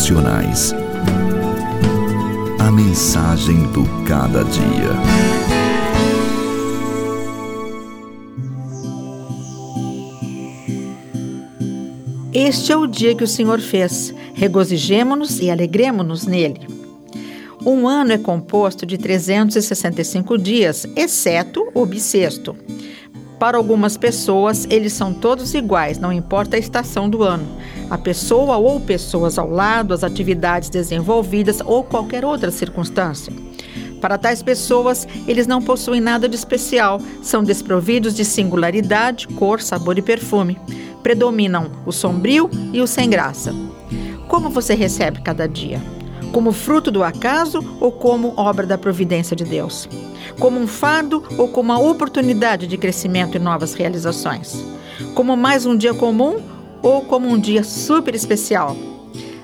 Devocionais. A mensagem do cada dia. Este é o dia que o Senhor fez. Regozijemo-nos e alegremo-nos nele. Um ano é composto de 365 dias, exceto o bissexto. Para algumas pessoas, eles são todos iguais, não importa a estação do ano. A pessoa ou pessoas ao lado, as atividades desenvolvidas ou qualquer outra circunstância. Para tais pessoas, eles não possuem nada de especial, são desprovidos de singularidade, cor, sabor e perfume. Predominam o sombrio e o sem graça. Como você recebe cada dia? Como fruto do acaso ou como obra da providência de Deus? Como um fardo ou como uma oportunidade de crescimento e novas realizações? Como mais um dia comum ou como um dia super especial?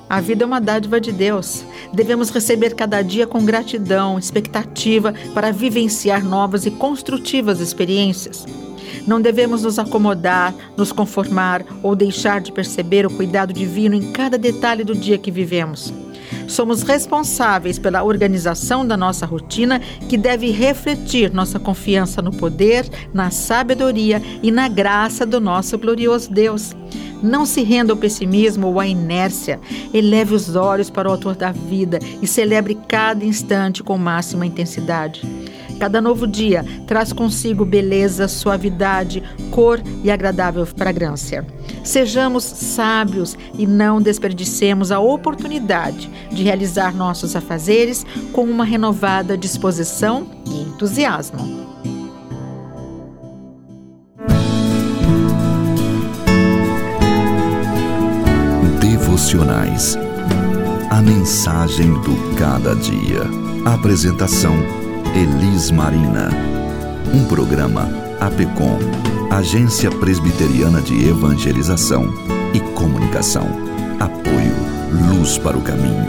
A vida é uma dádiva de Deus. Devemos receber cada dia com gratidão, expectativa para vivenciar novas e construtivas experiências. Não devemos nos acomodar, nos conformar ou deixar de perceber o cuidado divino em cada detalhe do dia que vivemos. Somos responsáveis pela organização da nossa rotina, que deve refletir nossa confiança no poder, na sabedoria e na graça do nosso glorioso Deus. Não se renda ao pessimismo ou à inércia. Eleve os olhos para o autor da vida e celebre cada instante com máxima intensidade. Cada novo dia traz consigo beleza, suavidade, cor e agradável fragrância. Sejamos sábios e não desperdicemos a oportunidade de realizar nossos afazeres com uma renovada disposição e entusiasmo. Devocionais. A mensagem do cada dia. Apresentação Elis Marina. Um programa APECOM, Agência Presbiteriana de Evangelização e Comunicação. Apoio Luz para o Caminho.